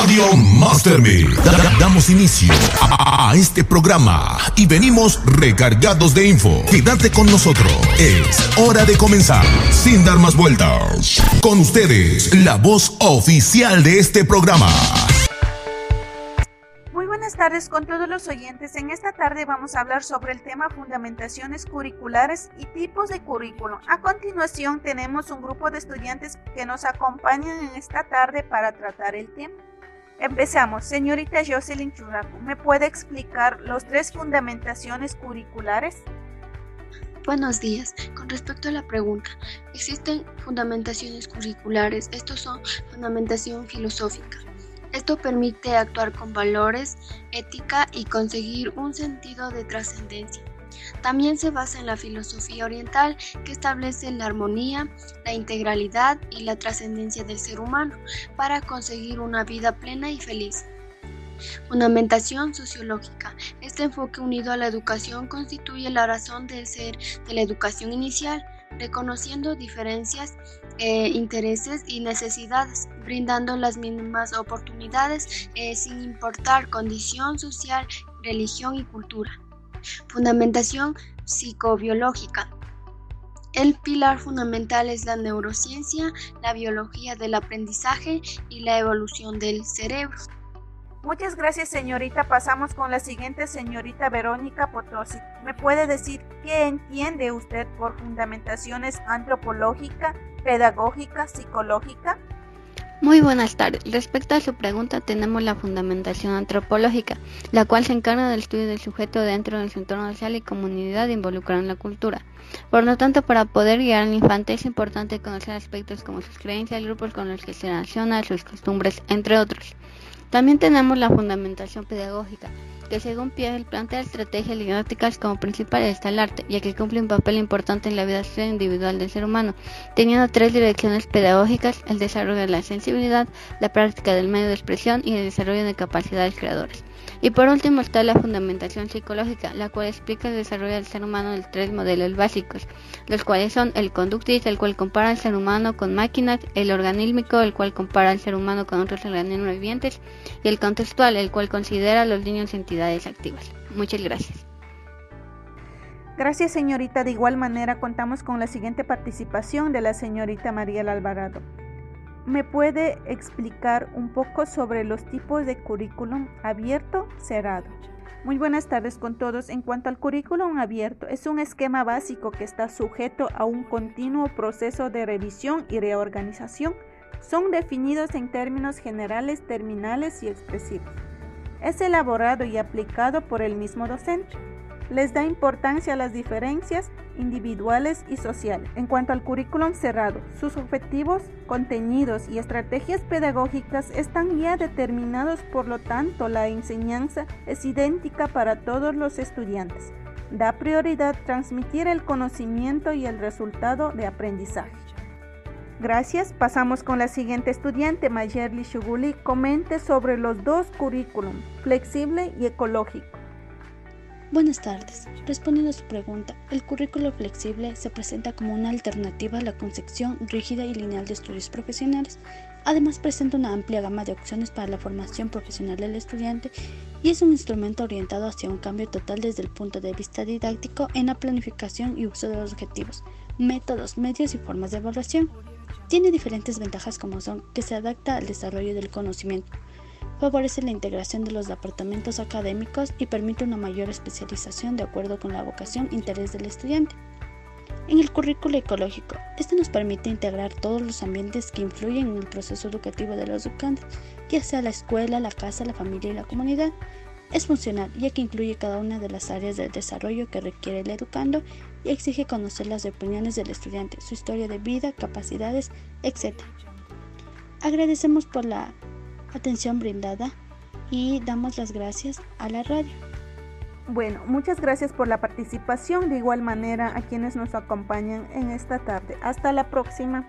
Radio Masterme. damos inicio a, este programa y venimos recargados de info. Quédate con nosotros. Es hora de comenzar. Sin dar más vueltas. Con ustedes, la voz oficial de este programa. Muy buenas tardes con todos los oyentes. En esta tarde vamos a hablar sobre el tema fundamentaciones curriculares y tipos de currículum. A continuación tenemos un grupo de estudiantes que nos acompañan en esta tarde para tratar el tema. Empezamos. Señorita Jocelyn Churraco, ¿me puede explicar los tres fundamentaciones curriculares? Buenos días. Con respecto a la pregunta, existen fundamentaciones curriculares. Estos son fundamentación filosófica. Esto permite actuar con valores, ética y conseguir un sentido de trascendencia. También se basa en la filosofía oriental que establece la armonía, la integralidad y la trascendencia del ser humano para conseguir una vida plena y feliz. Fundamentación sociológica. Este enfoque unido a la educación constituye la razón del ser de la educación inicial, reconociendo diferencias, eh, intereses y necesidades, brindando las mínimas oportunidades eh, sin importar condición social, religión y cultura. Fundamentación psicobiológica. El pilar fundamental es la neurociencia, la biología del aprendizaje y la evolución del cerebro. Muchas gracias señorita. Pasamos con la siguiente señorita Verónica Potosi. ¿Me puede decir qué entiende usted por fundamentaciones antropológica, pedagógica, psicológica? Muy buenas tardes. Respecto a su pregunta, tenemos la fundamentación antropológica, la cual se encarga del estudio del sujeto dentro de su entorno social y comunidad involucrada en la cultura. Por lo tanto, para poder guiar al infante es importante conocer aspectos como sus creencias, grupos con los que se relaciona, sus costumbres, entre otros. También tenemos la fundamentación pedagógica, que según Piaget plantea estrategias didácticas como principales está el arte, ya que cumple un papel importante en la vida social individual del ser humano, teniendo tres direcciones pedagógicas, el desarrollo de la sensibilidad, la práctica del medio de expresión y el desarrollo de capacidades creadoras. Y por último está la fundamentación psicológica, la cual explica el desarrollo del ser humano en tres modelos básicos, los cuales son el conductista, el cual compara al ser humano con máquinas, el organílmico, el cual compara al ser humano con otros organismos vivientes, y el contextual, el cual considera a los niños entidades activas. Muchas gracias. Gracias señorita. De igual manera contamos con la siguiente participación de la señorita María Alvarado. ¿Me puede explicar un poco sobre los tipos de currículum abierto, cerrado? Muy buenas tardes con todos. En cuanto al currículum abierto, es un esquema básico que está sujeto a un continuo proceso de revisión y reorganización. Son definidos en términos generales, terminales y expresivos. Es elaborado y aplicado por el mismo docente les da importancia a las diferencias individuales y sociales. En cuanto al currículum cerrado, sus objetivos, contenidos y estrategias pedagógicas están ya determinados, por lo tanto la enseñanza es idéntica para todos los estudiantes. Da prioridad transmitir el conocimiento y el resultado de aprendizaje. Gracias. Pasamos con la siguiente estudiante, Mayerly Shuguli. Comente sobre los dos currículum, flexible y ecológico. Buenas tardes. Respondiendo a su pregunta, el currículo flexible se presenta como una alternativa a la concepción rígida y lineal de estudios profesionales. Además, presenta una amplia gama de opciones para la formación profesional del estudiante y es un instrumento orientado hacia un cambio total desde el punto de vista didáctico en la planificación y uso de los objetivos, métodos, medios y formas de evaluación. Tiene diferentes ventajas como son que se adapta al desarrollo del conocimiento, favorece la integración de los departamentos académicos y permite una mayor especialización de acuerdo con la vocación e interés del estudiante. En el currículo ecológico, este nos permite integrar todos los ambientes que influyen en el proceso educativo de los educantes, ya sea la escuela, la casa, la familia y la comunidad. Es funcional ya que incluye cada una de las áreas del desarrollo que requiere el educando y exige conocer las opiniones del estudiante, su historia de vida, capacidades, etc. Agradecemos por la atención brindada y damos las gracias a la radio. Bueno, muchas gracias por la participación, de igual manera a quienes nos acompañan en esta tarde. Hasta la próxima.